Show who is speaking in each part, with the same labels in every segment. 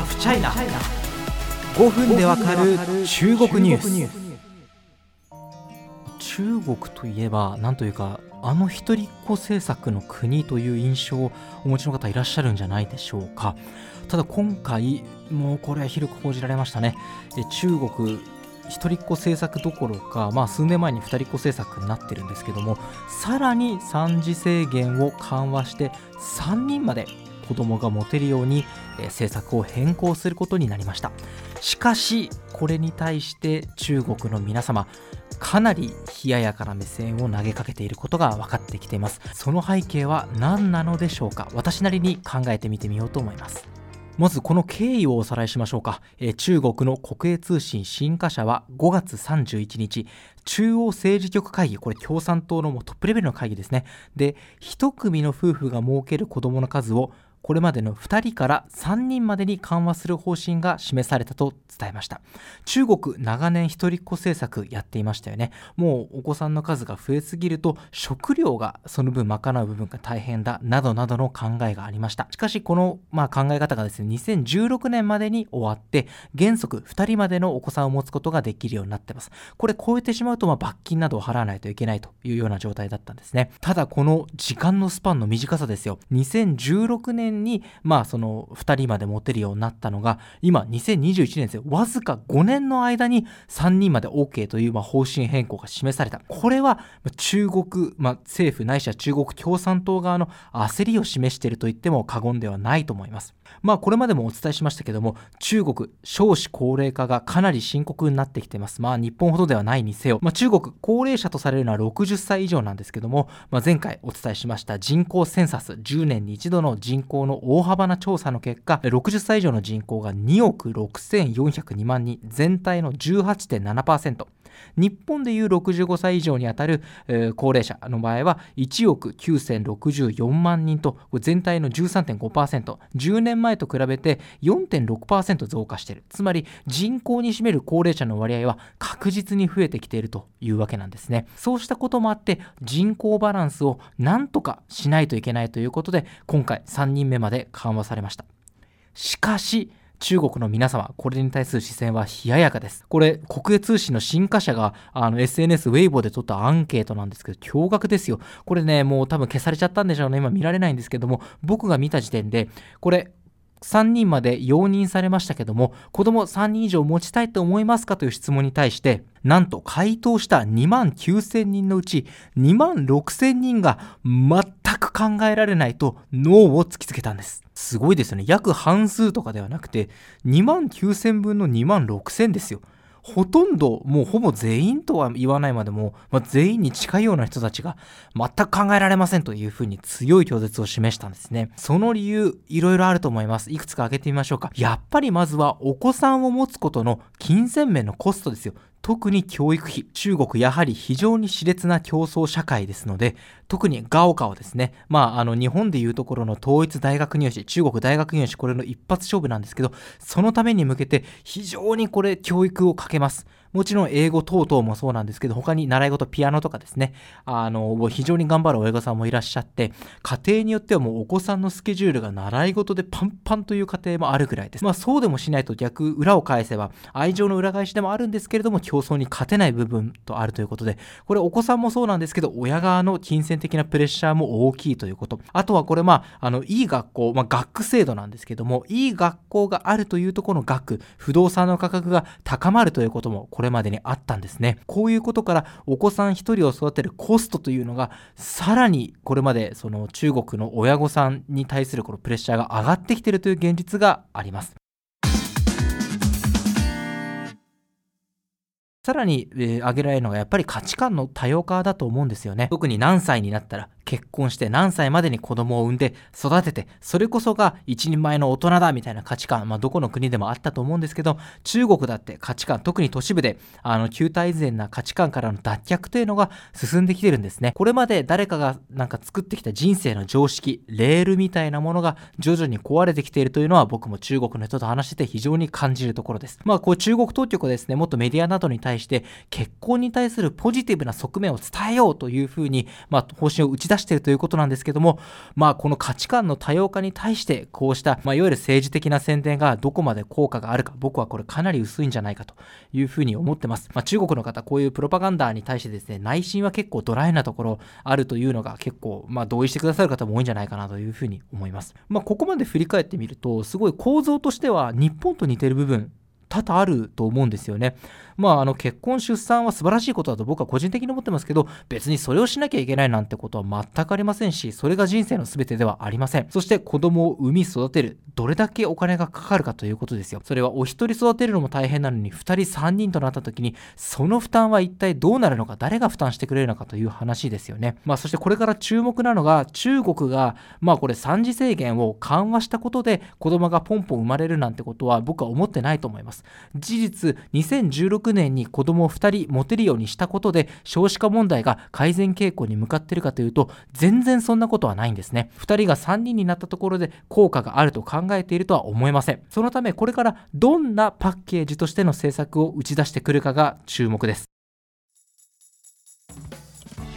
Speaker 1: ハフチャイナ5分でわかる中国ニュース。中国といえばなんというかあの一人っ子政策の国という印象をお持ちの方いらっしゃるんじゃないでしょうか。ただ今回もうこれは広く報じられましたね。中国一人っ子政策どころか、まあ、数年前に二人っ子政策になってるんですけどもさらに産児制限を緩和して3人まで子供が持てるように、え政策を変更することになりました。しかしこれに対して中国の皆様かなり冷ややかな目線を投げかけていることが分かってきています。その背景は何なのでしょうか？私なりに考えてみてみようと思います。まずこの経緯をおさらいしましょうか、中国の国営通信新華社は5月31日中央政治局会議これ共産党のトップレベルの会議ですね。で一組の夫婦が設ける子どもの数をこれまでの2人から3人までに緩和する方針が示されたと伝えました。中国長年一人っ子政策やっていましたよね。もうお子さんの数が増えすぎると食料がその分賄う部分が大変だなどなどの考えがありました。しかしこの、まあ、考え方がですね2016年までに終わって原則2人までのお子さんを持つことができるようになってます。これ超えてしまうとま罰金などを払わないといけないというような状態だったんですね。ただこの時間のスパンの短さですよ。2016年に、まあ、その2人まで持てるようになったのが、今、2021年ですよ。わずか5年の間に3人まで OK という、まあ、方針変更が示された。これは、中国、まあ、政府ないしは中国共産党側の焦りを示していると言っても過言ではないと思います。まあ、これまでもお伝えしましたけども、中国、少子高齢化がかなり深刻になってきてます。まあ、日本ほどではないにせよ、まあ、中国、高齢者とされるのは60歳以上なんですけども、まあ、前回お伝えしました人口センサス、10年に一度の人口の大幅な調査の結果、60歳以上の人口が2億6402万人、全体の18.7%。日本でいう65歳以上にあたる、えー、高齢者の場合は1億9064万人と全体の 13.5%10 年前と比べて4.6%増加している。つまり人口に占める高齢者の割合は確実に増えてきているというわけなんですね。そうしたこともあって人口バランスをなんとかしないといけないということで今回3人目まで緩和されました。しかし中国の皆様、これに対する視線は冷ややかです。これ、国営通信の新華社があの SNS、ウェイボーで取ったアンケートなんですけど、驚愕ですよ。これね、もう多分消されちゃったんでしょうね。今見られないんですけども、僕が見た時点で、これ、3人まで容認されましたけども、子供3人以上持ちたいと思いますかという質問に対して、なんと回答した2万9000人のうち2万6000人が全考えられないとノーを突きつけたんです。すごいですよね。約半数とかではなくて、2万9000分の2万6000ですよ。ほとんど、もうほぼ全員とは言わないまでも、まあ、全員に近いような人たちが全く考えられませんというふうに強い拒絶を示したんですね。その理由、いろいろあると思います。いくつか挙げてみましょうか。やっぱりまずはお子さんを持つことの金銭面のコストですよ。特に教育費。中国やはり非常に熾烈な競争社会ですので、特にガオカオですね。まあ、あの、日本でいうところの統一大学入試、中国大学入試、これの一発勝負なんですけど、そのために向けて非常にこれ教育をかけます。もちろん英語等々もそうなんですけど、他に習い事、ピアノとかですね、あの、非常に頑張る親御さんもいらっしゃって、家庭によってはもうお子さんのスケジュールが習い事でパンパンという家庭もあるぐらいです。まあそうでもしないと逆、裏を返せば、愛情の裏返しでもあるんですけれども、競争に勝てない部分とあるということで、これお子さんもそうなんですけど、親側の金銭的なプレッシャーも大きいということ。あとはこれまあ、あの、いい学校、まあ学区制度なんですけども、いい学校があるというところの学、不動産の価格が高まるということもこれまでにあったんですね。こういうことからお子さん1人を育てるコストというのがさらにこれまでその中国の親御さんに対するこのプレッシャーが上がってきているという現実があります。さらに、えー、挙げられるのがやっぱり価値観の多様化だと思うんですよね。特に何歳になったら結婚して何歳までに子供を産んで育てて、それこそが一人前の大人だみたいな価値観、まあ、どこの国でもあったと思うんですけど、中国だって価値観、特に都市部で、あの、旧態依然な価値観からの脱却というのが進んできてるんですね。これまで誰かがなんか作ってきた人生の常識、レールみたいなものが徐々に壊れてきているというのは僕も中国の人と話してて非常に感じるところです。まあ、こう中国当局はですね、もっとメディアなどに対して結婚に対するポジティブな側面を伝えようというふうに、まあ、方針を打ち出しているということなんですけども、まあ、この価値観の多様化に対してこうした、まあ、いわゆる政治的な宣伝がどこまで効果があるか僕はこれかなり薄いんじゃないかというふうに思ってます、まあ、中国の方こういうプロパガンダに対してですね内心は結構ドライなところあるというのが結構、まあ、同意してくださる方も多いんじゃないかなというふうに思います、まあ、ここまで振り返ってみるとすごい構造としては日本と似てる部分多々あると思うんですよね。まあ、あの結婚出産は素晴らしいことだと僕は個人的に思ってますけど別にそれをしなきゃいけないなんてことは全くありませんしそれが人生の全てではありません。そして子供を産み育てる。どれだけお金がかかるかということですよ。それはお一人育てるのも大変なのに2人3人となった時にその負担は一体どうなるのか誰が負担してくれるのかという話ですよね。まあそしてこれから注目なのが中国がまあこれ産児制限を緩和したことで子供がポンポン生まれるなんてことは僕は思ってないと思います。事実2016年に子供を2人持てるようにしたことで少子化問題が改善傾向に向かってるかというと全然そんなことはないんですね。2人が3人になったところで効果があると考えているとは思えません。そのためこれからどんなパッケージとしての政策を打ち出してくるかが注目です。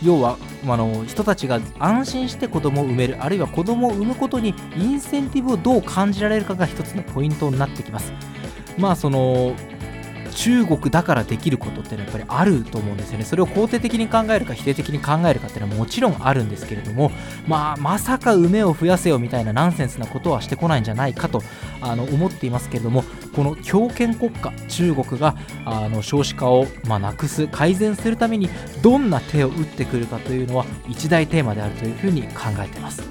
Speaker 1: 要はあの人たちが安心して子供を産めるあるいは子供を産むことにインセンティブをどう感じられるかが一つのポイントになってきます。まあその中国だからできることってのはやっぱりあると思うんですよね。それを肯定的に考えるか否定的に考えるかっていうのはもちろんあるんですけれども、まあ、まさか梅を増やせよみたいなナンセンスなことはしてこないんじゃないかとあの思っていますけれども、この強権国家、中国があの少子化を、まあ、なくす、改善するためにどんな手を打ってくるかというのは一大テーマであるというふうに考えています。